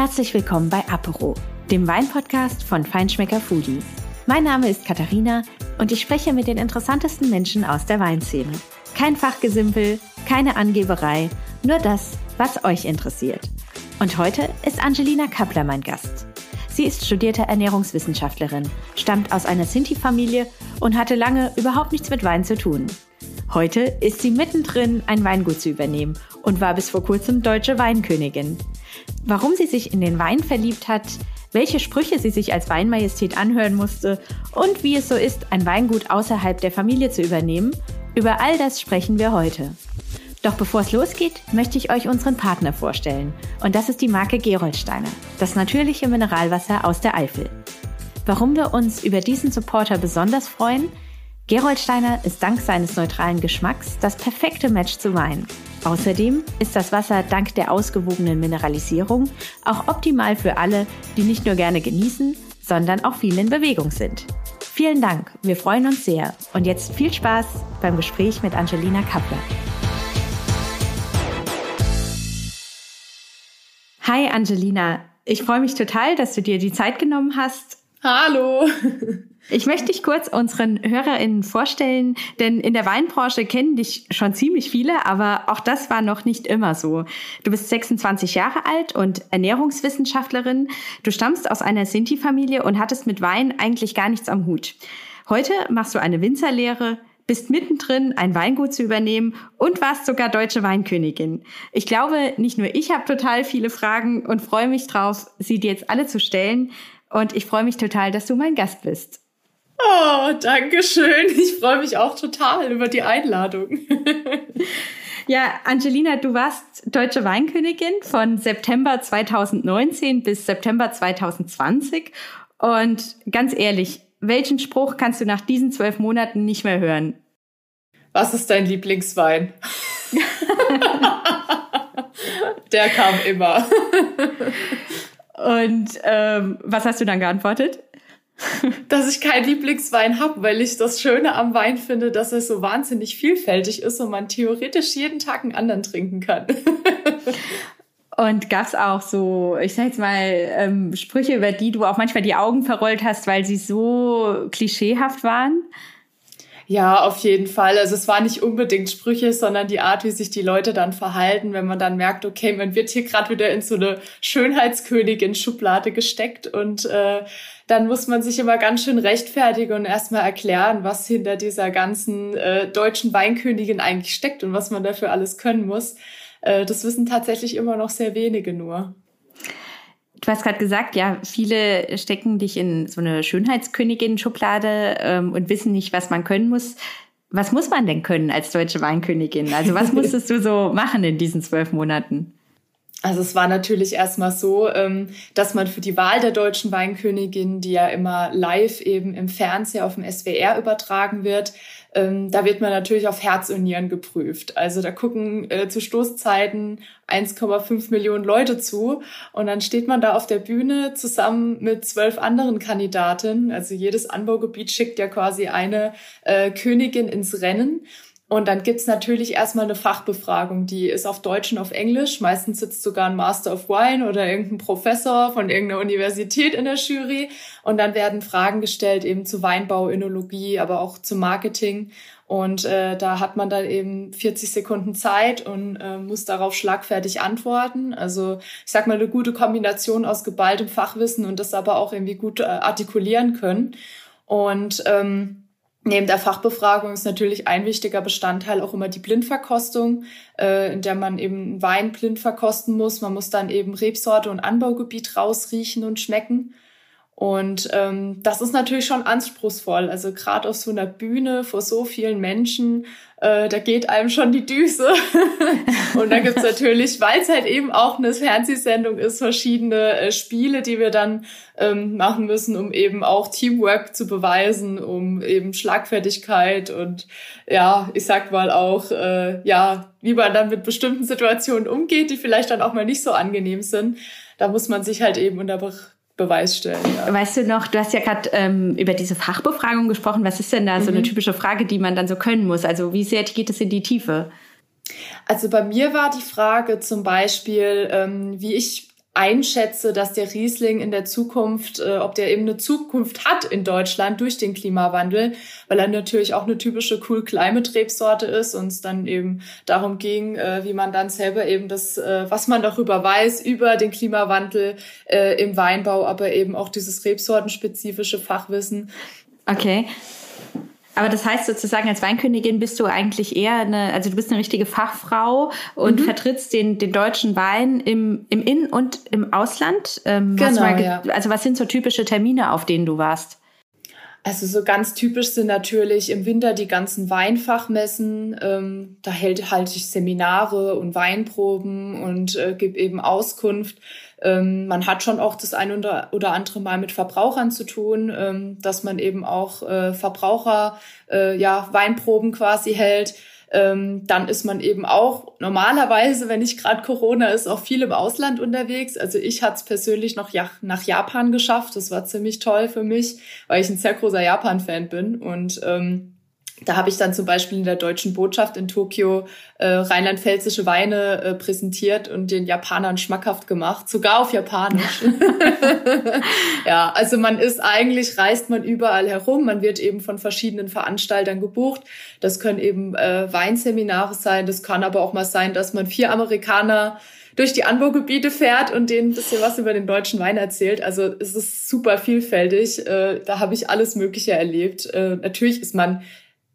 Herzlich willkommen bei Apero, dem Weinpodcast von Feinschmecker Foodie. Mein Name ist Katharina und ich spreche mit den interessantesten Menschen aus der Weinszene. Kein Fachgesimpel, keine Angeberei, nur das, was euch interessiert. Und heute ist Angelina Kappler mein Gast. Sie ist studierte Ernährungswissenschaftlerin, stammt aus einer Sinti-Familie und hatte lange überhaupt nichts mit Wein zu tun. Heute ist sie mittendrin, ein Weingut zu übernehmen und war bis vor kurzem deutsche Weinkönigin. Warum sie sich in den Wein verliebt hat, welche Sprüche sie sich als Weinmajestät anhören musste und wie es so ist, ein Weingut außerhalb der Familie zu übernehmen, über all das sprechen wir heute. Doch bevor es losgeht, möchte ich euch unseren Partner vorstellen. Und das ist die Marke Geroldsteiner, das natürliche Mineralwasser aus der Eifel. Warum wir uns über diesen Supporter besonders freuen? Geroldsteiner ist dank seines neutralen Geschmacks das perfekte Match zu Wein. Außerdem ist das Wasser dank der ausgewogenen Mineralisierung auch optimal für alle, die nicht nur gerne genießen, sondern auch viel in Bewegung sind. Vielen Dank, wir freuen uns sehr. Und jetzt viel Spaß beim Gespräch mit Angelina Kappler. Hi Angelina, ich freue mich total, dass du dir die Zeit genommen hast. Hallo. Ich möchte dich kurz unseren HörerInnen vorstellen, denn in der Weinbranche kennen dich schon ziemlich viele, aber auch das war noch nicht immer so. Du bist 26 Jahre alt und Ernährungswissenschaftlerin. Du stammst aus einer Sinti-Familie und hattest mit Wein eigentlich gar nichts am Hut. Heute machst du eine Winzerlehre, bist mittendrin, ein Weingut zu übernehmen und warst sogar deutsche Weinkönigin. Ich glaube, nicht nur ich habe total viele Fragen und freue mich drauf, sie dir jetzt alle zu stellen. Und ich freue mich total, dass du mein Gast bist. Oh, danke schön. Ich freue mich auch total über die Einladung. Ja, Angelina, du warst deutsche Weinkönigin von September 2019 bis September 2020. Und ganz ehrlich, welchen Spruch kannst du nach diesen zwölf Monaten nicht mehr hören? Was ist dein Lieblingswein? Der kam immer. Und ähm, was hast du dann geantwortet? dass ich keinen Lieblingswein habe, weil ich das Schöne am Wein finde, dass er so wahnsinnig vielfältig ist und man theoretisch jeden Tag einen anderen trinken kann. Und gab's auch so, ich sag jetzt mal, ähm, Sprüche, über die du auch manchmal die Augen verrollt hast, weil sie so klischeehaft waren? Ja, auf jeden Fall. Also es war nicht unbedingt Sprüche, sondern die Art, wie sich die Leute dann verhalten, wenn man dann merkt, okay, man wird hier gerade wieder in so eine Schönheitskönigin-Schublade gesteckt und äh, dann muss man sich immer ganz schön rechtfertigen und erstmal erklären, was hinter dieser ganzen äh, deutschen Weinkönigin eigentlich steckt und was man dafür alles können muss. Äh, das wissen tatsächlich immer noch sehr wenige nur. Du hast gerade gesagt, ja, viele stecken dich in so eine Schönheitskönigin-Schublade ähm, und wissen nicht, was man können muss. Was muss man denn können als deutsche Weinkönigin? Also was musstest du so machen in diesen zwölf Monaten? Also es war natürlich erstmal so, ähm, dass man für die Wahl der deutschen Weinkönigin, die ja immer live eben im Fernsehen auf dem SWR übertragen wird, ähm, da wird man natürlich auf Herz und Nieren geprüft. Also da gucken äh, zu Stoßzeiten 1,5 Millionen Leute zu und dann steht man da auf der Bühne zusammen mit zwölf anderen Kandidaten. Also jedes Anbaugebiet schickt ja quasi eine äh, Königin ins Rennen. Und dann gibt's natürlich erstmal eine Fachbefragung, die ist auf Deutsch und auf Englisch. Meistens sitzt sogar ein Master of Wine oder irgendein Professor von irgendeiner Universität in der Jury. Und dann werden Fragen gestellt eben zu Weinbau, Önologie, aber auch zu Marketing. Und äh, da hat man dann eben 40 Sekunden Zeit und äh, muss darauf schlagfertig antworten. Also ich sag mal eine gute Kombination aus geballtem Fachwissen und das aber auch irgendwie gut äh, artikulieren können. Und ähm, Neben der Fachbefragung ist natürlich ein wichtiger Bestandteil auch immer die Blindverkostung, äh, in der man eben Wein blind verkosten muss. Man muss dann eben Rebsorte und Anbaugebiet rausriechen und schmecken. Und ähm, das ist natürlich schon anspruchsvoll. Also gerade auf so einer Bühne vor so vielen Menschen, äh, da geht einem schon die Düse. und da gibt's natürlich, weil es halt eben auch eine Fernsehsendung ist, verschiedene äh, Spiele, die wir dann ähm, machen müssen, um eben auch Teamwork zu beweisen, um eben Schlagfertigkeit und ja, ich sag mal auch, äh, ja, wie man dann mit bestimmten Situationen umgeht, die vielleicht dann auch mal nicht so angenehm sind. Da muss man sich halt eben unter Beweis stellen. Ja. Weißt du noch, du hast ja gerade ähm, über diese Fachbefragung gesprochen. Was ist denn da mhm. so eine mhm. typische Frage, die man dann so können muss? Also wie sehr geht es in die Tiefe? Also bei mir war die Frage zum Beispiel, ähm, wie ich einschätze, dass der Riesling in der Zukunft, äh, ob der eben eine Zukunft hat in Deutschland durch den Klimawandel, weil er natürlich auch eine typische Cool Climate Rebsorte ist und es dann eben darum ging, äh, wie man dann selber eben das, äh, was man darüber weiß, über den Klimawandel äh, im Weinbau, aber eben auch dieses rebsortenspezifische Fachwissen. Okay. Aber das heißt sozusagen, als Weinkönigin bist du eigentlich eher eine, also du bist eine richtige Fachfrau und mhm. vertrittst den, den deutschen Wein im, im In- und im Ausland. Ähm, genau, ja. Also was sind so typische Termine, auf denen du warst? Also so ganz typisch sind natürlich im Winter die ganzen Weinfachmessen. Ähm, da hält halte ich Seminare und Weinproben und äh, gebe eben Auskunft. Ähm, man hat schon auch das ein oder, andere Mal mit Verbrauchern zu tun, ähm, dass man eben auch äh, Verbraucher äh, ja Weinproben quasi hält. Ähm, dann ist man eben auch normalerweise, wenn nicht gerade Corona ist, auch viel im Ausland unterwegs. Also ich hatte es persönlich noch ja, nach Japan geschafft. Das war ziemlich toll für mich, weil ich ein sehr großer Japan-Fan bin und ähm, da habe ich dann zum Beispiel in der deutschen Botschaft in Tokio äh, rheinland-pfälzische Weine äh, präsentiert und den Japanern schmackhaft gemacht, sogar auf Japanisch. ja, also man ist eigentlich, reist man überall herum, man wird eben von verschiedenen Veranstaltern gebucht. Das können eben äh, Weinseminare sein, das kann aber auch mal sein, dass man vier Amerikaner durch die Anbaugebiete fährt und denen ein bisschen was über den deutschen Wein erzählt. Also es ist super vielfältig. Äh, da habe ich alles Mögliche erlebt. Äh, natürlich ist man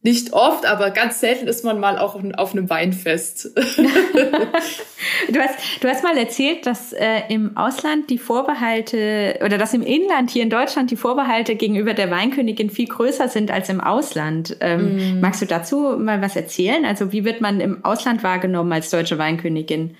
nicht oft, aber ganz selten ist man mal auch auf einem Weinfest. du, hast, du hast mal erzählt, dass äh, im Ausland die Vorbehalte oder dass im Inland hier in Deutschland die Vorbehalte gegenüber der Weinkönigin viel größer sind als im Ausland. Ähm, mm. Magst du dazu mal was erzählen? Also wie wird man im Ausland wahrgenommen als deutsche Weinkönigin?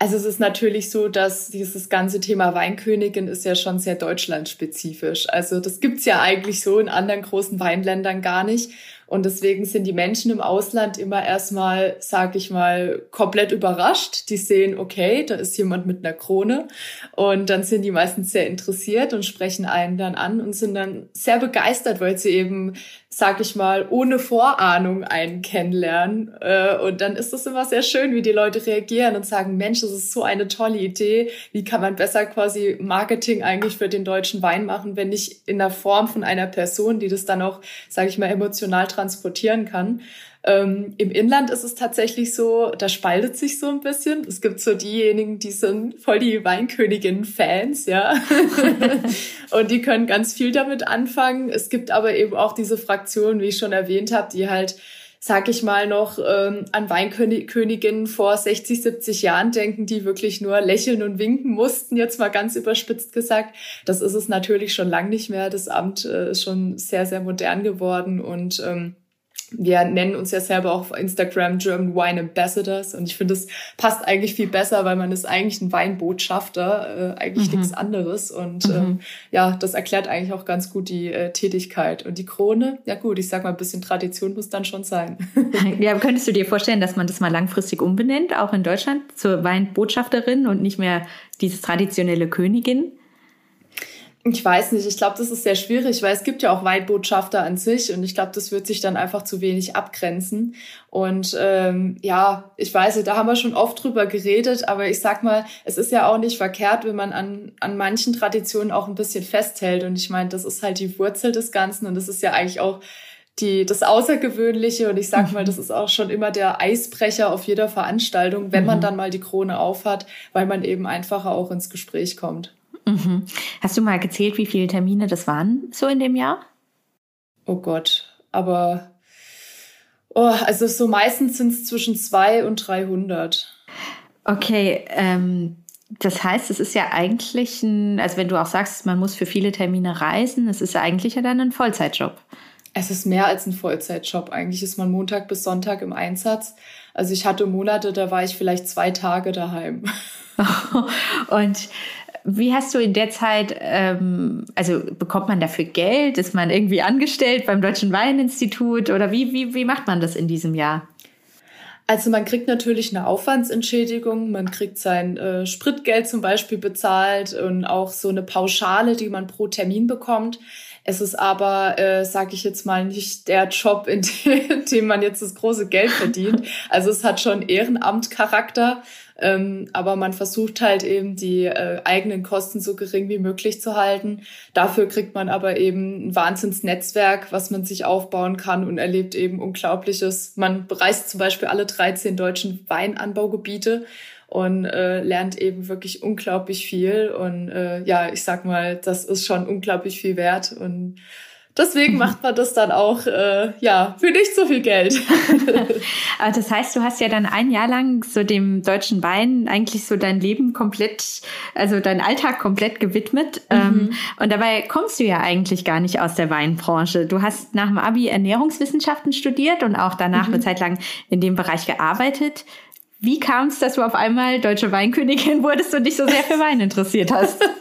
Also es ist natürlich so, dass dieses ganze Thema Weinkönigin ist ja schon sehr deutschlandspezifisch. Also das gibt's ja eigentlich so in anderen großen Weinländern gar nicht. Und deswegen sind die Menschen im Ausland immer erstmal, sag ich mal, komplett überrascht. Die sehen, okay, da ist jemand mit einer Krone. Und dann sind die meistens sehr interessiert und sprechen einen dann an und sind dann sehr begeistert, weil sie eben sag ich mal, ohne Vorahnung einen kennenlernen. Äh, und dann ist es immer sehr schön, wie die Leute reagieren und sagen, Mensch, das ist so eine tolle Idee. Wie kann man besser quasi Marketing eigentlich für den deutschen Wein machen, wenn nicht in der Form von einer Person, die das dann auch, sage ich mal, emotional transportieren kann. Ähm, Im Inland ist es tatsächlich so, da spaltet sich so ein bisschen. Es gibt so diejenigen, die sind voll die Weinkönigin-Fans, ja. und die können ganz viel damit anfangen. Es gibt aber eben auch diese Fraktionen, wie ich schon erwähnt habe, die halt sag ich mal, noch ähm, an Weinköniginnen vor 60, 70 Jahren denken, die wirklich nur lächeln und winken mussten, jetzt mal ganz überspitzt gesagt. Das ist es natürlich schon lang nicht mehr. Das Amt äh, ist schon sehr, sehr modern geworden und ähm, wir nennen uns ja selber auch auf Instagram German Wine Ambassadors und ich finde, es passt eigentlich viel besser, weil man ist eigentlich ein Weinbotschafter, äh, eigentlich mhm. nichts anderes und mhm. ähm, ja, das erklärt eigentlich auch ganz gut die äh, Tätigkeit und die Krone, ja gut, ich sag mal, ein bisschen Tradition muss dann schon sein. ja, könntest du dir vorstellen, dass man das mal langfristig umbenennt, auch in Deutschland, zur Weinbotschafterin und nicht mehr dieses traditionelle Königin? Ich weiß nicht, ich glaube, das ist sehr schwierig, weil es gibt ja auch Weitbotschafter an sich und ich glaube, das wird sich dann einfach zu wenig abgrenzen. Und ähm, ja, ich weiß nicht, da haben wir schon oft drüber geredet, aber ich sag mal, es ist ja auch nicht verkehrt, wenn man an, an manchen Traditionen auch ein bisschen festhält. Und ich meine, das ist halt die Wurzel des Ganzen und das ist ja eigentlich auch die, das Außergewöhnliche und ich sag mal, das ist auch schon immer der Eisbrecher auf jeder Veranstaltung, wenn man mhm. dann mal die Krone aufhat, weil man eben einfacher auch ins Gespräch kommt. Mhm. Hast du mal gezählt, wie viele Termine das waren so in dem Jahr? Oh Gott, aber oh, also so meistens sind es zwischen 2 und 300. Okay, ähm, das heißt, es ist ja eigentlich ein, also wenn du auch sagst, man muss für viele Termine reisen, es ist ja eigentlich ja dann ein Vollzeitjob. Es ist mehr als ein Vollzeitjob. Eigentlich ist man Montag bis Sonntag im Einsatz. Also ich hatte Monate, da war ich vielleicht zwei Tage daheim. und wie hast du in der Zeit, ähm, also bekommt man dafür Geld? Ist man irgendwie angestellt beim Deutschen Weininstitut oder wie, wie, wie macht man das in diesem Jahr? Also man kriegt natürlich eine Aufwandsentschädigung, man kriegt sein äh, Spritgeld zum Beispiel bezahlt und auch so eine Pauschale, die man pro Termin bekommt. Es ist aber, äh, sage ich jetzt mal, nicht der Job, in dem man jetzt das große Geld verdient. Also es hat schon Ehrenamtcharakter. Ähm, aber man versucht halt eben die äh, eigenen Kosten so gering wie möglich zu halten. Dafür kriegt man aber eben ein Wahnsinnsnetzwerk, was man sich aufbauen kann und erlebt eben Unglaubliches. Man bereist zum Beispiel alle 13 deutschen Weinanbaugebiete und äh, lernt eben wirklich unglaublich viel. Und äh, ja, ich sag mal, das ist schon unglaublich viel wert. Und Deswegen macht man das dann auch, äh, ja, für nicht so viel Geld. Aber das heißt, du hast ja dann ein Jahr lang so dem deutschen Wein eigentlich so dein Leben komplett, also dein Alltag komplett gewidmet. Mhm. Ähm, und dabei kommst du ja eigentlich gar nicht aus der Weinbranche. Du hast nach dem Abi Ernährungswissenschaften studiert und auch danach mhm. eine Zeit lang in dem Bereich gearbeitet. Wie kam es, dass du auf einmal deutsche Weinkönigin wurdest und dich so sehr für Wein interessiert hast?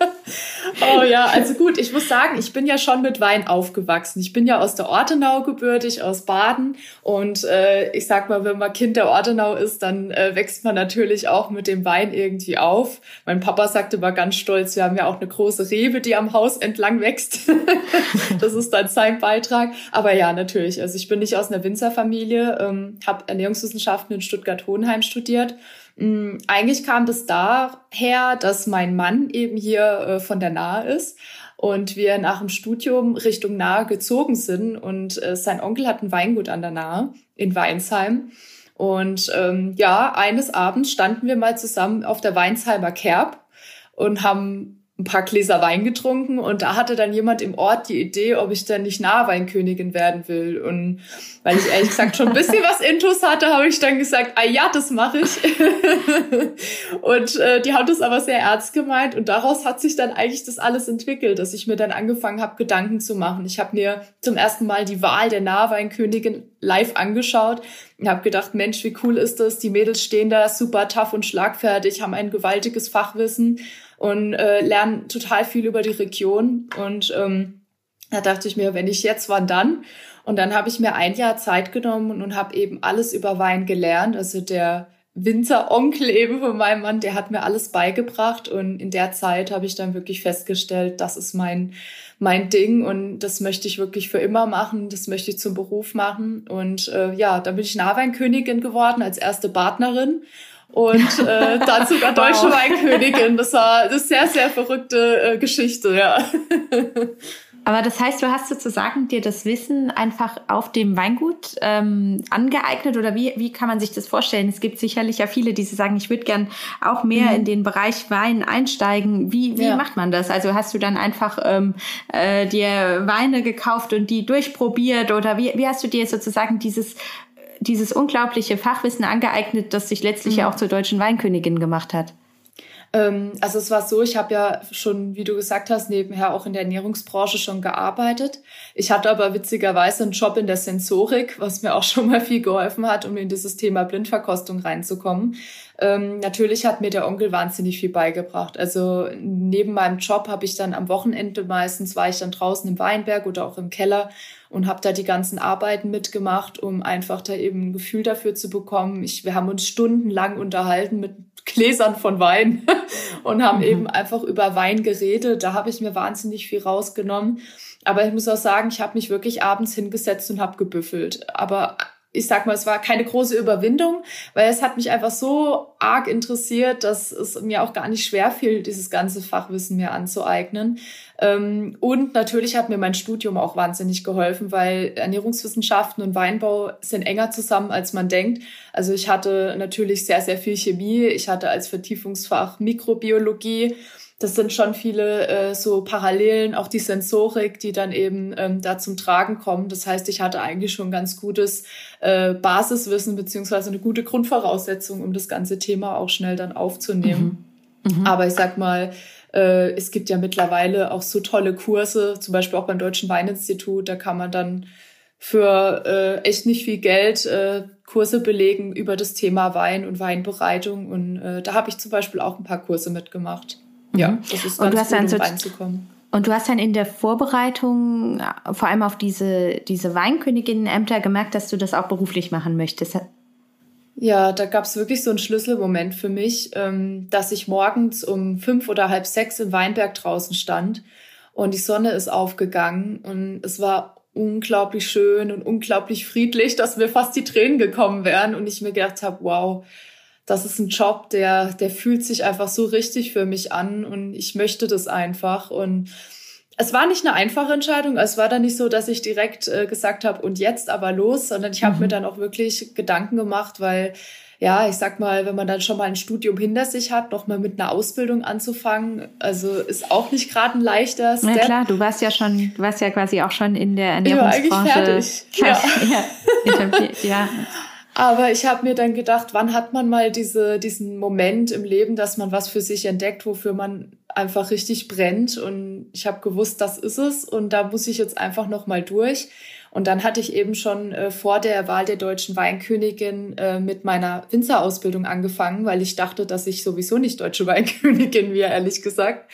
oh ja, also gut, ich muss sagen, ich bin ja schon mit Wein aufgewachsen. Ich bin ja aus der Ortenau gebürtig, aus Baden. Und äh, ich sag mal, wenn man Kind der Ortenau ist, dann äh, wächst man natürlich auch mit dem Wein irgendwie auf. Mein Papa sagte mal ganz stolz, wir haben ja auch eine große Rebe, die am Haus entlang wächst. das ist dann sein Beitrag. Aber ja, natürlich. Also ich bin nicht aus einer Winzerfamilie, ähm, habe Ernährungswissenschaften in Stuttgart-Hohenheim studiert eigentlich kam das daher, dass mein Mann eben hier äh, von der Nahe ist und wir nach dem Studium Richtung Nahe gezogen sind und äh, sein Onkel hat ein Weingut an der Nahe in Weinsheim. Und ähm, ja, eines Abends standen wir mal zusammen auf der Weinsheimer Kerb und haben ein paar Gläser Wein getrunken und da hatte dann jemand im Ort die Idee, ob ich dann nicht Nahweinkönigin werden will. Und weil ich ehrlich gesagt schon ein bisschen was Intus hatte, habe ich dann gesagt, ah ja, das mache ich. und äh, die hat das aber sehr ernst gemeint und daraus hat sich dann eigentlich das alles entwickelt, dass ich mir dann angefangen habe, Gedanken zu machen. Ich habe mir zum ersten Mal die Wahl der Nahweinkönigin live angeschaut und habe gedacht, Mensch, wie cool ist das? Die Mädels stehen da super tough und schlagfertig, haben ein gewaltiges Fachwissen und äh, lernen total viel über die Region. Und ähm, da dachte ich mir, wenn ich jetzt, wann dann? Und dann habe ich mir ein Jahr Zeit genommen und habe eben alles über Wein gelernt. Also der Winteronkel eben von meinem Mann, der hat mir alles beigebracht und in der Zeit habe ich dann wirklich festgestellt, das ist mein mein Ding und das möchte ich wirklich für immer machen, das möchte ich zum Beruf machen und äh, ja, dann bin ich Nahweinkönigin geworden als erste Partnerin und äh, dann sogar deutsche wow. Weinkönigin. Das war eine sehr, sehr verrückte äh, Geschichte, ja. Aber das heißt, du hast sozusagen dir das Wissen einfach auf dem Weingut ähm, angeeignet oder wie, wie kann man sich das vorstellen? Es gibt sicherlich ja viele, die sagen, ich würde gern auch mehr mhm. in den Bereich Wein einsteigen. Wie, wie ja. macht man das? Also hast du dann einfach ähm, äh, dir Weine gekauft und die durchprobiert oder wie, wie hast du dir sozusagen dieses dieses unglaubliche Fachwissen angeeignet, das sich letztlich mhm. ja auch zur deutschen Weinkönigin gemacht hat? Ähm, also es war so, ich habe ja schon, wie du gesagt hast, nebenher auch in der Ernährungsbranche schon gearbeitet. Ich hatte aber witzigerweise einen Job in der Sensorik, was mir auch schon mal viel geholfen hat, um in dieses Thema Blindverkostung reinzukommen. Ähm, natürlich hat mir der Onkel wahnsinnig viel beigebracht. Also neben meinem Job habe ich dann am Wochenende meistens war ich dann draußen im Weinberg oder auch im Keller und habe da die ganzen Arbeiten mitgemacht, um einfach da eben ein Gefühl dafür zu bekommen. Ich, wir haben uns stundenlang unterhalten mit Gläsern von Wein und haben mhm. eben einfach über Wein geredet. Da habe ich mir wahnsinnig viel rausgenommen. Aber ich muss auch sagen, ich habe mich wirklich abends hingesetzt und habe gebüffelt. Aber ich sag mal, es war keine große Überwindung, weil es hat mich einfach so arg interessiert, dass es mir auch gar nicht schwer fiel, dieses ganze Fachwissen mir anzueignen. Ähm, und natürlich hat mir mein Studium auch wahnsinnig geholfen, weil Ernährungswissenschaften und Weinbau sind enger zusammen, als man denkt. Also ich hatte natürlich sehr, sehr viel Chemie. Ich hatte als Vertiefungsfach Mikrobiologie das sind schon viele äh, so Parallelen, auch die Sensorik, die dann eben ähm, da zum Tragen kommen. Das heißt, ich hatte eigentlich schon ganz gutes äh, Basiswissen beziehungsweise eine gute Grundvoraussetzung, um das ganze Thema auch schnell dann aufzunehmen. Mhm. Mhm. Aber ich sag mal, äh, es gibt ja mittlerweile auch so tolle Kurse, zum Beispiel auch beim Deutschen Weininstitut, da kann man dann für äh, echt nicht viel Geld äh, Kurse belegen über das Thema Wein und Weinbereitung. Und äh, da habe ich zum Beispiel auch ein paar Kurse mitgemacht. Ja, mhm. das ist ganz gut, um so reinzukommen. Und du hast dann in der Vorbereitung vor allem auf diese, diese Weinköniginnenämter gemerkt, dass du das auch beruflich machen möchtest. Ja, da gab es wirklich so einen Schlüsselmoment für mich, ähm, dass ich morgens um fünf oder halb sechs im Weinberg draußen stand und die Sonne ist aufgegangen und es war unglaublich schön und unglaublich friedlich, dass mir fast die Tränen gekommen wären und ich mir gedacht habe, wow, das ist ein Job, der, der fühlt sich einfach so richtig für mich an und ich möchte das einfach. Und es war nicht eine einfache Entscheidung. Es war dann nicht so, dass ich direkt äh, gesagt habe, und jetzt aber los, sondern ich habe mhm. mir dann auch wirklich Gedanken gemacht, weil ja, ich sag mal, wenn man dann schon mal ein Studium hinter sich hat, noch mal mit einer Ausbildung anzufangen, also ist auch nicht gerade ein leichter Step. Ja klar, du warst ja schon, du warst ja quasi auch schon in der Ernährungsbranche. Ich war eigentlich fertig. Ja. ja, ja. Aber ich habe mir dann gedacht, wann hat man mal diese, diesen Moment im Leben, dass man was für sich entdeckt, wofür man einfach richtig brennt. Und ich habe gewusst, das ist es. Und da muss ich jetzt einfach noch mal durch. Und dann hatte ich eben schon äh, vor der Wahl der deutschen Weinkönigin äh, mit meiner Winzerausbildung angefangen, weil ich dachte, dass ich sowieso nicht deutsche Weinkönigin wäre, ehrlich gesagt.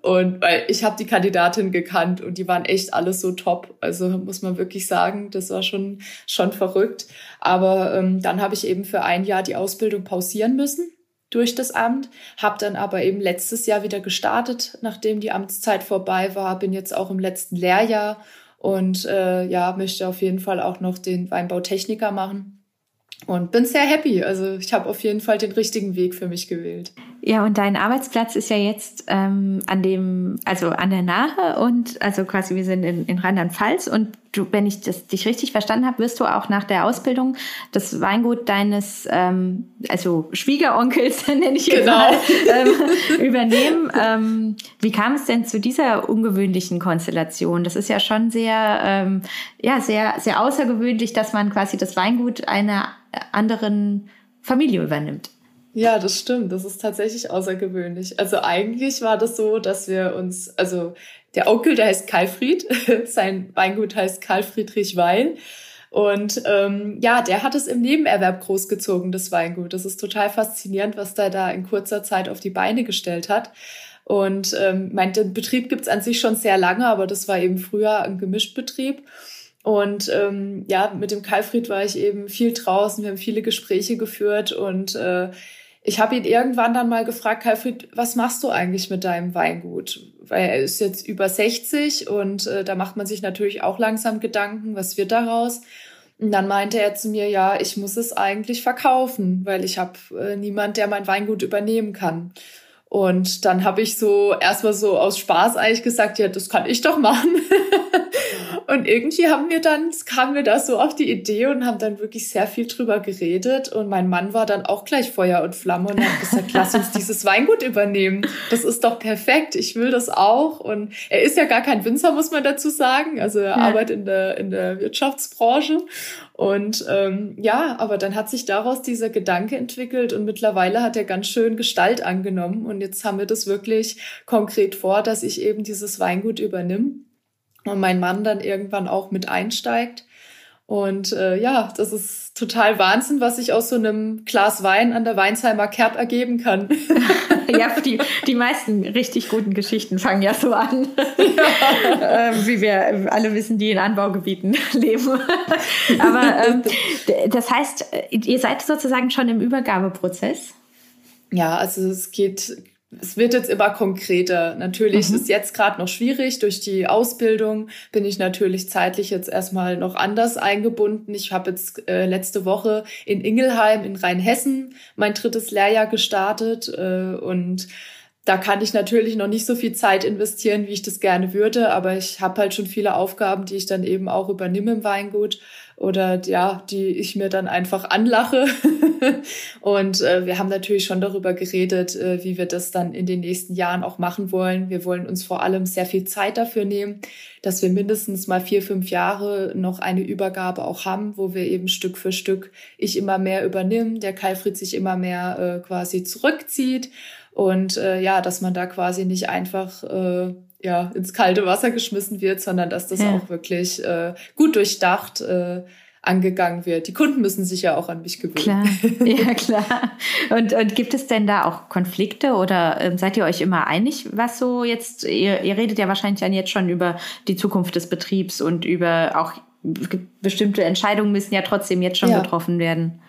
Und weil ich habe die Kandidatin gekannt und die waren echt alles so top. Also muss man wirklich sagen, das war schon schon verrückt. Aber ähm, dann habe ich eben für ein Jahr die Ausbildung pausieren müssen durch das Amt, habe dann aber eben letztes Jahr wieder gestartet, nachdem die Amtszeit vorbei war, bin jetzt auch im letzten Lehrjahr und äh, ja, möchte auf jeden Fall auch noch den Weinbautechniker machen. Und bin sehr happy. Also ich habe auf jeden Fall den richtigen Weg für mich gewählt. Ja, und dein Arbeitsplatz ist ja jetzt ähm, an dem, also an der Nahe und also quasi wir sind in, in Rheinland-Pfalz und du, wenn ich das dich richtig verstanden habe, wirst du auch nach der Ausbildung das Weingut deines, ähm, also Schwiegeronkels, nenne ich genau. mal, ähm, übernehmen. Ähm, wie kam es denn zu dieser ungewöhnlichen Konstellation? Das ist ja schon sehr, ähm, ja, sehr, sehr außergewöhnlich, dass man quasi das Weingut einer anderen Familie übernimmt. Ja, das stimmt. Das ist tatsächlich außergewöhnlich. Also eigentlich war das so, dass wir uns, also der Onkel, der heißt Karlfried, sein Weingut heißt Karl Friedrich Wein. Und ähm, ja, der hat es im Nebenerwerb großgezogen, das Weingut. Das ist total faszinierend, was der da in kurzer Zeit auf die Beine gestellt hat. Und ähm, mein den Betrieb gibt's an sich schon sehr lange, aber das war eben früher ein Gemischtbetrieb. Und ähm, ja, mit dem Kalfried war ich eben viel draußen, wir haben viele Gespräche geführt und äh, ich habe ihn irgendwann dann mal gefragt, Kalfried, was machst du eigentlich mit deinem Weingut? Weil er ist jetzt über 60 und äh, da macht man sich natürlich auch langsam Gedanken, was wird daraus? Und dann meinte er zu mir, ja, ich muss es eigentlich verkaufen, weil ich habe äh, niemand, der mein Weingut übernehmen kann. Und dann habe ich so erstmal so aus Spaß eigentlich gesagt, ja, das kann ich doch machen. Und irgendwie haben wir dann, kamen wir da so auf die Idee und haben dann wirklich sehr viel drüber geredet. Und mein Mann war dann auch gleich Feuer und Flamme und hat gesagt, lass uns dieses Weingut übernehmen. Das ist doch perfekt. Ich will das auch. Und er ist ja gar kein Winzer, muss man dazu sagen. Also er ja. arbeitet in der, in der Wirtschaftsbranche. Und ähm, ja, aber dann hat sich daraus dieser Gedanke entwickelt und mittlerweile hat er ganz schön Gestalt angenommen. Und jetzt haben wir das wirklich konkret vor, dass ich eben dieses Weingut übernehme und mein Mann dann irgendwann auch mit einsteigt. Und äh, ja, das ist total Wahnsinn, was sich aus so einem Glas Wein an der Weinsheimer Kerb ergeben kann. ja, die, die meisten richtig guten Geschichten fangen ja so an, ja. äh, wie wir alle wissen, die in Anbaugebieten leben. Aber ähm, das heißt, ihr seid sozusagen schon im Übergabeprozess? Ja, also es geht es wird jetzt immer konkreter. Natürlich mhm. ist jetzt gerade noch schwierig. Durch die Ausbildung bin ich natürlich zeitlich jetzt erstmal noch anders eingebunden. Ich habe jetzt äh, letzte Woche in Ingelheim in Rheinhessen mein drittes Lehrjahr gestartet äh, und da kann ich natürlich noch nicht so viel Zeit investieren, wie ich das gerne würde, aber ich habe halt schon viele Aufgaben, die ich dann eben auch übernehme im Weingut oder ja, die ich mir dann einfach anlache. und äh, wir haben natürlich schon darüber geredet, äh, wie wir das dann in den nächsten Jahren auch machen wollen. Wir wollen uns vor allem sehr viel Zeit dafür nehmen, dass wir mindestens mal vier, fünf Jahre noch eine Übergabe auch haben, wo wir eben Stück für Stück ich immer mehr übernimm, der Kalfried sich immer mehr äh, quasi zurückzieht und äh, ja, dass man da quasi nicht einfach äh, ja, ins kalte Wasser geschmissen wird, sondern dass das ja. auch wirklich äh, gut durchdacht äh, angegangen wird. Die Kunden müssen sich ja auch an mich gewöhnen. Klar, ja klar. Und, und gibt es denn da auch Konflikte oder ähm, seid ihr euch immer einig, was so jetzt, ihr, ihr redet ja wahrscheinlich dann jetzt schon über die Zukunft des Betriebs und über auch bestimmte Entscheidungen müssen ja trotzdem jetzt schon ja. getroffen werden.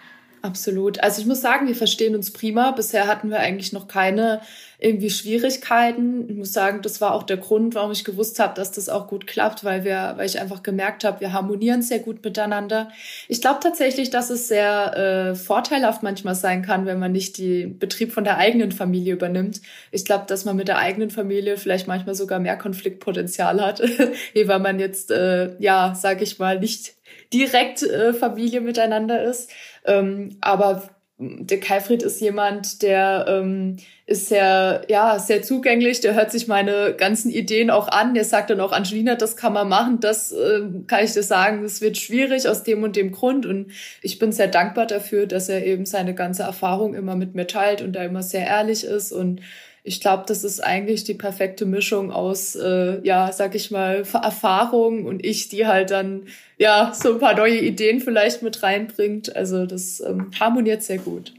Absolut. Also ich muss sagen, wir verstehen uns prima. Bisher hatten wir eigentlich noch keine irgendwie Schwierigkeiten. Ich muss sagen, das war auch der Grund, warum ich gewusst habe, dass das auch gut klappt, weil wir, weil ich einfach gemerkt habe, wir harmonieren sehr gut miteinander. Ich glaube tatsächlich, dass es sehr äh, vorteilhaft manchmal sein kann, wenn man nicht den Betrieb von der eigenen Familie übernimmt. Ich glaube, dass man mit der eigenen Familie vielleicht manchmal sogar mehr Konfliktpotenzial hat, weil man jetzt äh, ja, sage ich mal, nicht direkt äh, Familie miteinander ist. Ähm, aber der Kalfried ist jemand, der ähm, ist sehr, ja, sehr zugänglich, der hört sich meine ganzen Ideen auch an, der sagt dann auch, Angelina, das kann man machen, das äh, kann ich dir sagen, das wird schwierig aus dem und dem Grund. Und ich bin sehr dankbar dafür, dass er eben seine ganze Erfahrung immer mit mir teilt und da immer sehr ehrlich ist und ich glaube, das ist eigentlich die perfekte Mischung aus, äh, ja, sag ich mal, Erfahrung und ich, die halt dann ja so ein paar neue Ideen vielleicht mit reinbringt. Also das ähm, harmoniert sehr gut.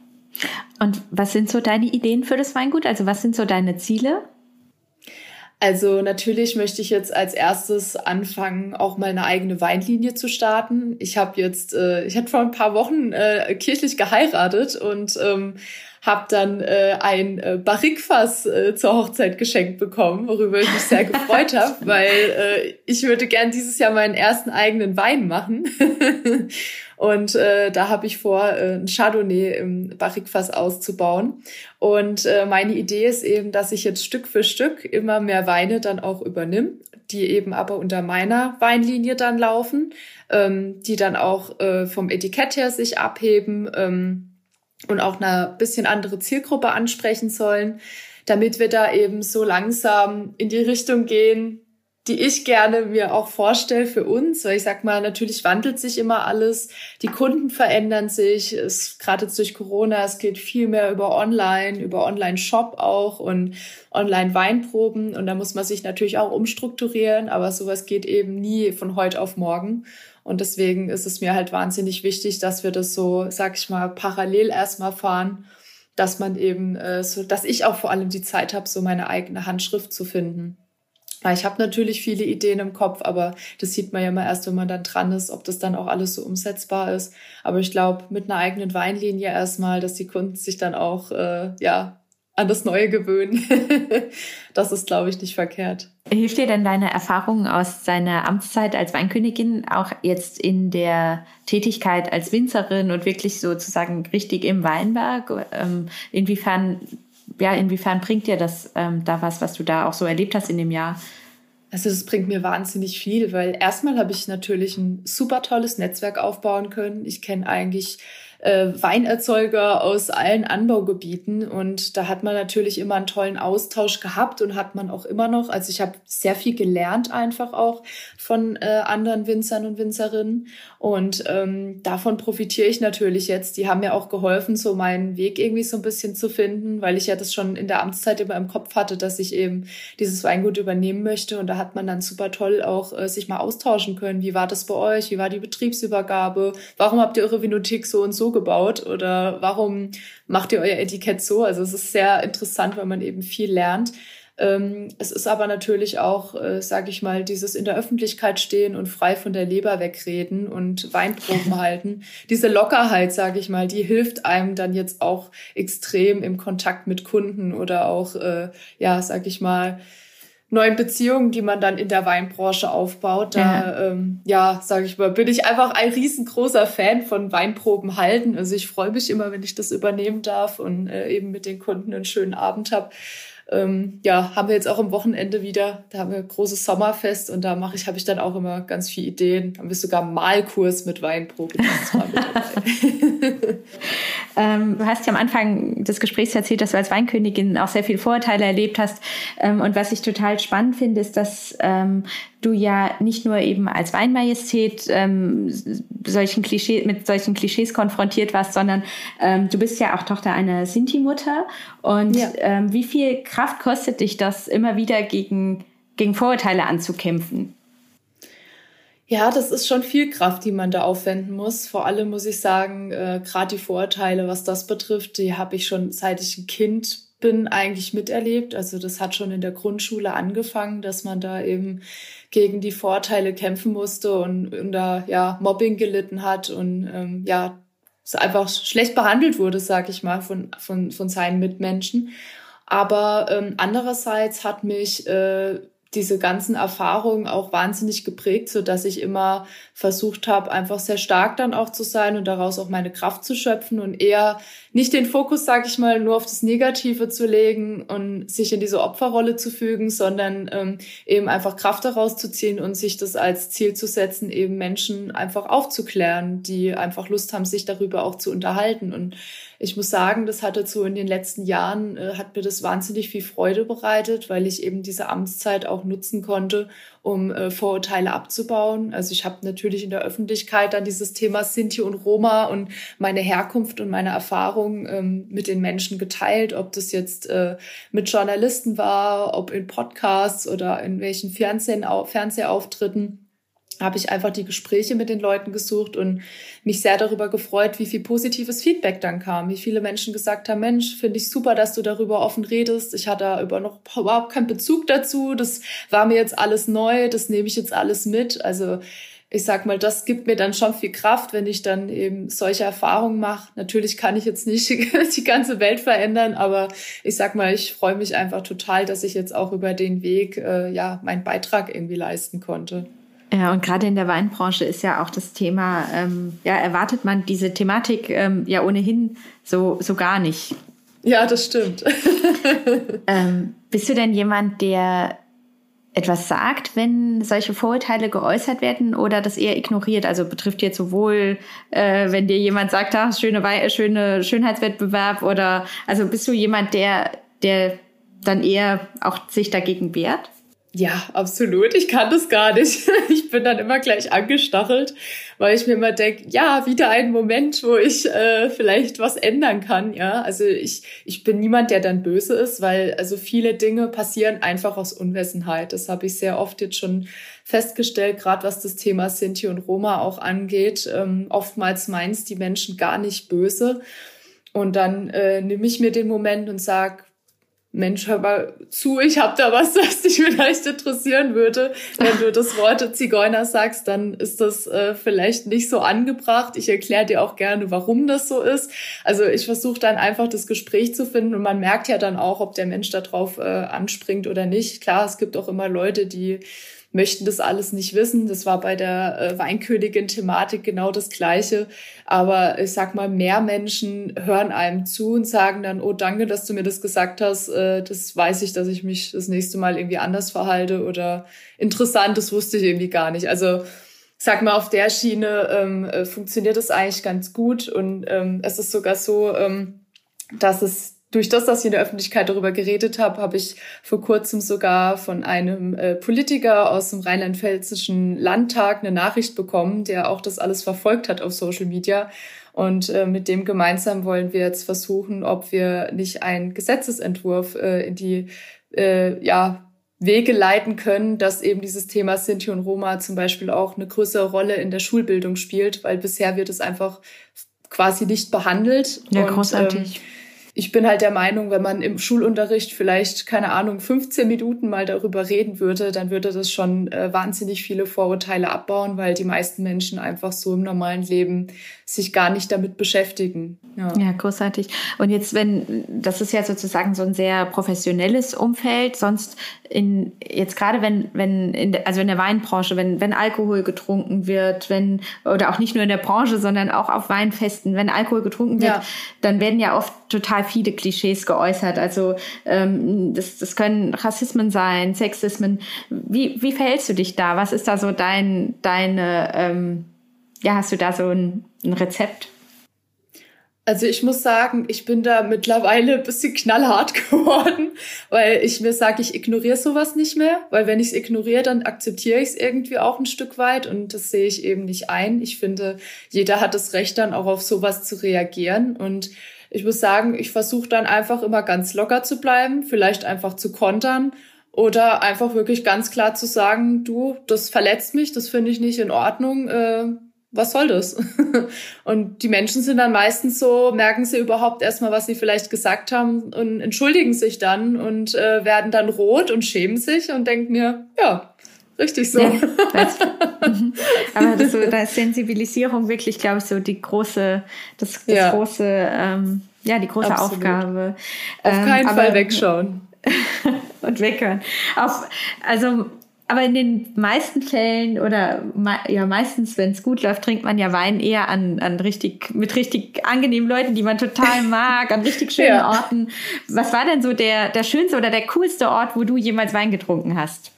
Und was sind so deine Ideen für das Weingut? Also was sind so deine Ziele? Also natürlich möchte ich jetzt als erstes anfangen, auch mal eine eigene Weinlinie zu starten. Ich habe jetzt, äh, ich hatte vor ein paar Wochen äh, kirchlich geheiratet und ähm, habe dann äh, ein äh, Barrikfass äh, zur Hochzeit geschenkt bekommen, worüber ich mich sehr gefreut habe, weil äh, ich würde gern dieses Jahr meinen ersten eigenen Wein machen. Und äh, da habe ich vor, äh, ein Chardonnay im Barrikfass auszubauen. Und äh, meine Idee ist eben, dass ich jetzt Stück für Stück immer mehr Weine dann auch übernimm, die eben aber unter meiner Weinlinie dann laufen, ähm, die dann auch äh, vom Etikett her sich abheben. Ähm, und auch eine bisschen andere Zielgruppe ansprechen sollen, damit wir da eben so langsam in die Richtung gehen, die ich gerne mir auch vorstelle für uns, weil ich sag mal, natürlich wandelt sich immer alles, die Kunden verändern sich, es gerade jetzt durch Corona, es geht viel mehr über Online, über Online-Shop auch und Online-Weinproben. Und da muss man sich natürlich auch umstrukturieren, aber sowas geht eben nie von heute auf morgen und deswegen ist es mir halt wahnsinnig wichtig, dass wir das so, sag ich mal, parallel erstmal fahren, dass man eben äh, so, dass ich auch vor allem die Zeit habe, so meine eigene Handschrift zu finden. Weil ich habe natürlich viele Ideen im Kopf, aber das sieht man ja immer erst, wenn man dann dran ist, ob das dann auch alles so umsetzbar ist. Aber ich glaube, mit einer eigenen Weinlinie erstmal, dass die Kunden sich dann auch äh, ja an das Neue gewöhnen. das ist, glaube ich, nicht verkehrt. Hilft dir denn deine Erfahrungen aus deiner Amtszeit als Weinkönigin auch jetzt in der Tätigkeit als Winzerin und wirklich sozusagen richtig im Weinberg? Ähm, inwiefern, ja, inwiefern bringt dir das ähm, da was, was du da auch so erlebt hast in dem Jahr? Also das bringt mir wahnsinnig viel, weil erstmal habe ich natürlich ein super tolles Netzwerk aufbauen können. Ich kenne eigentlich äh, Weinerzeuger aus allen Anbaugebieten. Und da hat man natürlich immer einen tollen Austausch gehabt und hat man auch immer noch. Also ich habe sehr viel gelernt einfach auch von äh, anderen Winzern und Winzerinnen. Und ähm, davon profitiere ich natürlich jetzt. Die haben mir auch geholfen, so meinen Weg irgendwie so ein bisschen zu finden, weil ich ja das schon in der Amtszeit immer im Kopf hatte, dass ich eben dieses Weingut übernehmen möchte. Und da hat man dann super toll auch äh, sich mal austauschen können. Wie war das bei euch? Wie war die Betriebsübergabe? Warum habt ihr eure Vinothek so und so gebaut oder warum macht ihr euer Etikett so? Also es ist sehr interessant, weil man eben viel lernt. Ähm, es ist aber natürlich auch, äh, sage ich mal, dieses in der Öffentlichkeit stehen und frei von der Leber wegreden und Weinproben halten. Diese Lockerheit, sage ich mal, die hilft einem dann jetzt auch extrem im Kontakt mit Kunden oder auch, äh, ja, sage ich mal, neuen Beziehungen, die man dann in der Weinbranche aufbaut. Da, ja, ähm, ja sage ich mal, bin ich einfach ein riesengroßer Fan von Weinproben halten. Also ich freue mich immer, wenn ich das übernehmen darf und äh, eben mit den Kunden einen schönen Abend habe ähm, ja, haben wir jetzt auch am Wochenende wieder, da haben wir ein großes Sommerfest und da mache ich, habe ich dann auch immer ganz viele Ideen. Da haben wir sogar einen Malkurs mit Weinprobe. ähm, du hast ja am Anfang des Gesprächs erzählt, dass du als Weinkönigin auch sehr viele Vorurteile erlebt hast. Ähm, und was ich total spannend finde, ist, dass ähm, du ja nicht nur eben als Weinmajestät ähm, solchen Klischee, mit solchen Klischees konfrontiert warst, sondern ähm, du bist ja auch Tochter einer Sinti-Mutter. Und ja. ähm, wie viel Kraft kostet dich das, immer wieder gegen, gegen Vorurteile anzukämpfen? Ja, das ist schon viel Kraft, die man da aufwenden muss. Vor allem muss ich sagen, äh, gerade die Vorurteile, was das betrifft, die habe ich schon seit ich ein Kind bin eigentlich miterlebt. Also das hat schon in der Grundschule angefangen, dass man da eben gegen die Vorteile kämpfen musste und, und da ja Mobbing gelitten hat und ähm, ja einfach schlecht behandelt wurde, sag ich mal, von, von, von seinen Mitmenschen. Aber ähm, andererseits hat mich äh, diese ganzen Erfahrungen auch wahnsinnig geprägt, so dass ich immer versucht habe, einfach sehr stark dann auch zu sein und daraus auch meine Kraft zu schöpfen und eher nicht den Fokus, sag ich mal, nur auf das Negative zu legen und sich in diese Opferrolle zu fügen, sondern ähm, eben einfach Kraft daraus zu ziehen und sich das als Ziel zu setzen, eben Menschen einfach aufzuklären, die einfach Lust haben, sich darüber auch zu unterhalten und ich muss sagen, das hatte so in den letzten Jahren, äh, hat mir das wahnsinnig viel Freude bereitet, weil ich eben diese Amtszeit auch nutzen konnte, um äh, Vorurteile abzubauen. Also ich habe natürlich in der Öffentlichkeit dann dieses Thema Sinti und Roma und meine Herkunft und meine Erfahrung ähm, mit den Menschen geteilt, ob das jetzt äh, mit Journalisten war, ob in Podcasts oder in welchen Fernsehen, Fernsehauftritten habe ich einfach die Gespräche mit den Leuten gesucht und mich sehr darüber gefreut, wie viel positives Feedback dann kam, wie viele Menschen gesagt haben, Mensch, finde ich super, dass du darüber offen redest. Ich hatte über noch überhaupt keinen Bezug dazu. Das war mir jetzt alles neu, das nehme ich jetzt alles mit. Also ich sag mal, das gibt mir dann schon viel Kraft, wenn ich dann eben solche Erfahrungen mache. Natürlich kann ich jetzt nicht die ganze Welt verändern, aber ich sag mal, ich freue mich einfach total, dass ich jetzt auch über den Weg äh, ja meinen Beitrag irgendwie leisten konnte. Ja, und gerade in der Weinbranche ist ja auch das Thema, ähm, ja, erwartet man diese Thematik ähm, ja ohnehin so, so gar nicht. Ja, das stimmt. ähm, bist du denn jemand, der etwas sagt, wenn solche Vorurteile geäußert werden oder das eher ignoriert? Also betrifft jetzt sowohl, äh, wenn dir jemand sagt, ach, schöne, Wei schöne Schönheitswettbewerb oder also bist du jemand, der, der dann eher auch sich dagegen wehrt? Ja, absolut. Ich kann das gar nicht. Ich bin dann immer gleich angestachelt, weil ich mir immer denke, ja, wieder ein Moment, wo ich äh, vielleicht was ändern kann. Ja, also ich, ich bin niemand, der dann böse ist, weil also viele Dinge passieren einfach aus Unwissenheit. Das habe ich sehr oft jetzt schon festgestellt, gerade was das Thema Sinti und Roma auch angeht. Ähm, oftmals meins die Menschen gar nicht böse. Und dann äh, nehme ich mir den Moment und sag Mensch, hör mal zu, ich habe da was, was dich vielleicht interessieren würde. Wenn du das Wort Zigeuner sagst, dann ist das äh, vielleicht nicht so angebracht. Ich erkläre dir auch gerne, warum das so ist. Also ich versuche dann einfach das Gespräch zu finden und man merkt ja dann auch, ob der Mensch darauf äh, anspringt oder nicht. Klar, es gibt auch immer Leute, die möchten das alles nicht wissen. Das war bei der äh, Weinkönigin-Thematik genau das Gleiche. Aber ich sag mal, mehr Menschen hören einem zu und sagen dann, oh, danke, dass du mir das gesagt hast. Äh, das weiß ich, dass ich mich das nächste Mal irgendwie anders verhalte oder interessant, das wusste ich irgendwie gar nicht. Also sag mal, auf der Schiene ähm, äh, funktioniert das eigentlich ganz gut und ähm, es ist sogar so, ähm, dass es durch das, dass ich in der Öffentlichkeit darüber geredet habe, habe ich vor kurzem sogar von einem äh, Politiker aus dem rheinland-pfälzischen Landtag eine Nachricht bekommen, der auch das alles verfolgt hat auf Social Media. Und äh, mit dem gemeinsam wollen wir jetzt versuchen, ob wir nicht einen Gesetzesentwurf äh, in die ja, Wege leiten können, dass eben dieses Thema Sinti und Roma zum Beispiel auch eine größere Rolle in der Schulbildung spielt, weil bisher wird es einfach quasi nicht behandelt. Ja, und, großartig. Ähm, ich bin halt der Meinung, wenn man im Schulunterricht vielleicht, keine Ahnung, 15 Minuten mal darüber reden würde, dann würde das schon äh, wahnsinnig viele Vorurteile abbauen, weil die meisten Menschen einfach so im normalen Leben sich gar nicht damit beschäftigen. Ja. ja, großartig. Und jetzt, wenn, das ist ja sozusagen so ein sehr professionelles Umfeld, sonst in, jetzt gerade wenn, wenn, in der, also in der Weinbranche, wenn, wenn Alkohol getrunken wird, wenn, oder auch nicht nur in der Branche, sondern auch auf Weinfesten, wenn Alkohol getrunken wird, ja. dann werden ja oft total viele Klischees geäußert. Also ähm, das, das können Rassismen sein, Sexismen. Wie, wie verhältst du dich da? Was ist da so dein, deine, ähm, ja, hast du da so ein, ein Rezept? Also ich muss sagen, ich bin da mittlerweile ein bisschen knallhart geworden, weil ich mir sage, ich ignoriere sowas nicht mehr, weil wenn ich es ignoriere, dann akzeptiere ich es irgendwie auch ein Stück weit und das sehe ich eben nicht ein. Ich finde, jeder hat das Recht dann auch auf sowas zu reagieren und ich muss sagen, ich versuche dann einfach immer ganz locker zu bleiben, vielleicht einfach zu kontern oder einfach wirklich ganz klar zu sagen, du, das verletzt mich, das finde ich nicht in Ordnung. Äh, was soll das? und die Menschen sind dann meistens so, merken sie überhaupt erstmal, was sie vielleicht gesagt haben und entschuldigen sich dann und äh, werden dann rot und schämen sich und denken mir, ja, richtig so. Ja, das, mhm. aber das, so, da ist Sensibilisierung wirklich, glaube ich, so die große, das, das ja. große, ähm, ja, die große Absolut. Aufgabe. Auf ähm, keinen aber, Fall wegschauen. und weghören. Auf, also aber in den meisten Fällen oder ja meistens, wenn es gut läuft, trinkt man ja Wein eher an, an richtig mit richtig angenehmen Leuten, die man total mag, an richtig schönen ja. Orten. Was war denn so der der schönste oder der coolste Ort, wo du jemals Wein getrunken hast?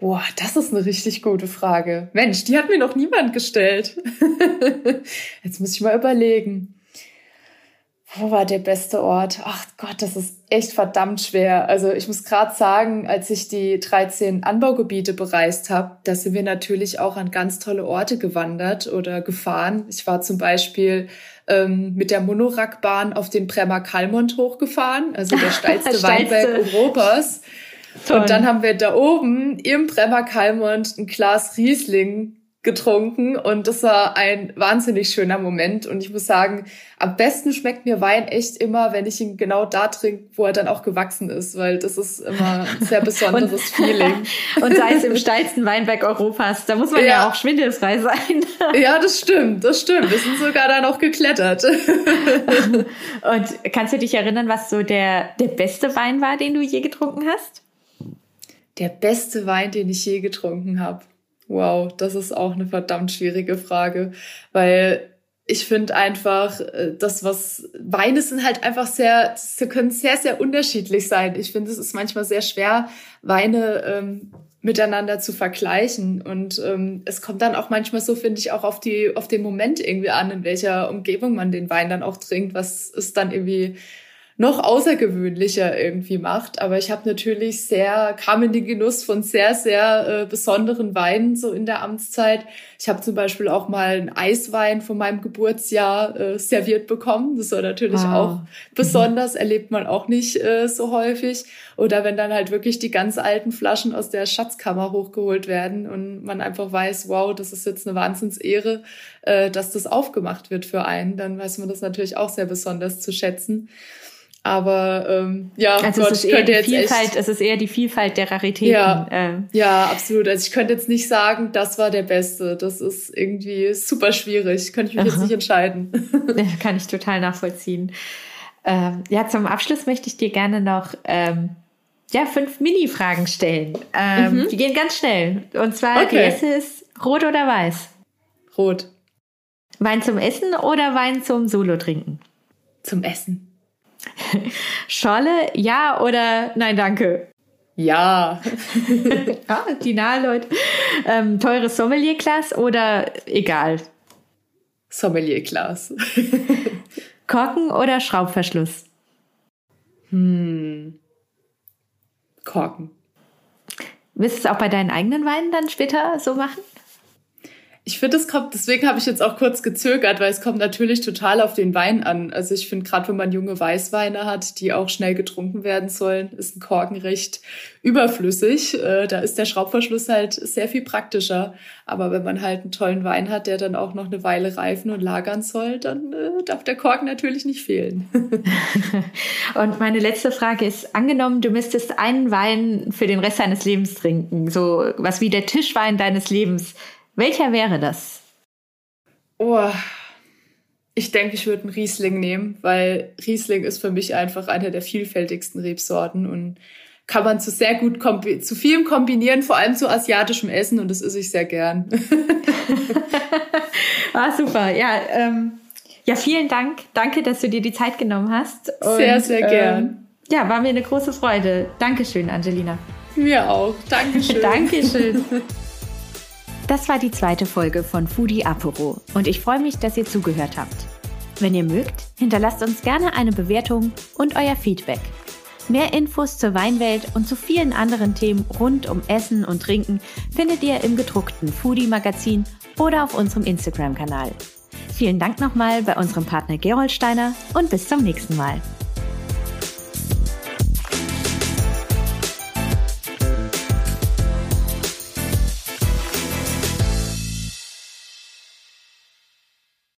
Boah, das ist eine richtig gute Frage. Mensch, die hat mir noch niemand gestellt. Jetzt muss ich mal überlegen. Wo war der beste Ort? Ach Gott, das ist echt verdammt schwer. Also ich muss gerade sagen, als ich die 13 Anbaugebiete bereist habe, da sind wir natürlich auch an ganz tolle Orte gewandert oder gefahren. Ich war zum Beispiel ähm, mit der Monorackbahn auf den Bremer Kalmont hochgefahren, also der steilste, steilste. Weinberg Europas. Toll. Und dann haben wir da oben im Bremer Kalmont ein Glas Riesling getrunken und das war ein wahnsinnig schöner Moment und ich muss sagen, am besten schmeckt mir Wein echt immer, wenn ich ihn genau da trinke, wo er dann auch gewachsen ist, weil das ist immer ein sehr besonderes und, Feeling. Und sei es im steilsten Weinberg Europas, da muss man ja, ja auch schwindelfrei sein. Ja, das stimmt, das stimmt. Wir sind sogar da noch geklettert. Und kannst du dich erinnern, was so der, der beste Wein war, den du je getrunken hast? Der beste Wein, den ich je getrunken habe. Wow, das ist auch eine verdammt schwierige Frage, weil ich finde einfach, äh, das, was Weine sind halt einfach sehr, sie können sehr, sehr unterschiedlich sein. Ich finde, es ist manchmal sehr schwer, Weine ähm, miteinander zu vergleichen. Und ähm, es kommt dann auch manchmal so, finde ich, auch auf die, auf den Moment irgendwie an, in welcher Umgebung man den Wein dann auch trinkt, was ist dann irgendwie noch außergewöhnlicher irgendwie macht. Aber ich habe natürlich sehr, kam in den Genuss von sehr, sehr äh, besonderen Weinen so in der Amtszeit. Ich habe zum Beispiel auch mal einen Eiswein von meinem Geburtsjahr äh, serviert bekommen. Das war natürlich wow. auch besonders, erlebt man auch nicht äh, so häufig. Oder wenn dann halt wirklich die ganz alten Flaschen aus der Schatzkammer hochgeholt werden und man einfach weiß, wow, das ist jetzt eine Wahnsinnsehre, äh, dass das aufgemacht wird für einen, dann weiß man das natürlich auch sehr besonders zu schätzen. Aber ähm, ja, also Gott, es ist eher die Vielfalt, echt, es ist eher die Vielfalt der Raritäten. Ja, äh. ja, absolut. Also ich könnte jetzt nicht sagen, das war der Beste. Das ist irgendwie super schwierig. Könnte ich mich Aha. jetzt nicht entscheiden. Kann ich total nachvollziehen. Ähm, ja, zum Abschluss möchte ich dir gerne noch ähm, ja, fünf Mini-Fragen stellen. Ähm, mhm. Die gehen ganz schnell. Und zwar okay. die erste ist rot oder weiß? Rot. Wein zum Essen oder Wein zum Solo-Trinken? Zum Essen. Scholle, ja oder nein, danke? Ja. ah, die nahe Leute. Ähm, teures Sommelierglas oder egal? Sommelierglas. Korken oder Schraubverschluss? Hm. Korken. Willst du es auch bei deinen eigenen Weinen dann später so machen? Ich finde, es kommt, deswegen habe ich jetzt auch kurz gezögert, weil es kommt natürlich total auf den Wein an. Also ich finde, gerade wenn man junge Weißweine hat, die auch schnell getrunken werden sollen, ist ein Korken recht überflüssig. Äh, da ist der Schraubverschluss halt sehr viel praktischer. Aber wenn man halt einen tollen Wein hat, der dann auch noch eine Weile reifen und lagern soll, dann äh, darf der Korken natürlich nicht fehlen. und meine letzte Frage ist, angenommen, du müsstest einen Wein für den Rest deines Lebens trinken, so was wie der Tischwein deines Lebens. Welcher wäre das? Oh, ich denke, ich würde einen Riesling nehmen, weil Riesling ist für mich einfach eine der vielfältigsten Rebsorten und kann man zu sehr gut zu vielem kombinieren, vor allem zu asiatischem Essen und das esse ich sehr gern. ah, super. Ja, ähm, ja, vielen Dank. Danke, dass du dir die Zeit genommen hast. Und, sehr, sehr gern. Ähm, ja, war mir eine große Freude. Dankeschön, Angelina. Mir auch. Dankeschön. Dankeschön. Das war die zweite Folge von Foodie Apero und ich freue mich, dass ihr zugehört habt. Wenn ihr mögt, hinterlasst uns gerne eine Bewertung und euer Feedback. Mehr Infos zur Weinwelt und zu vielen anderen Themen rund um Essen und Trinken findet ihr im gedruckten Foodie Magazin oder auf unserem Instagram-Kanal. Vielen Dank nochmal bei unserem Partner Gerold Steiner und bis zum nächsten Mal.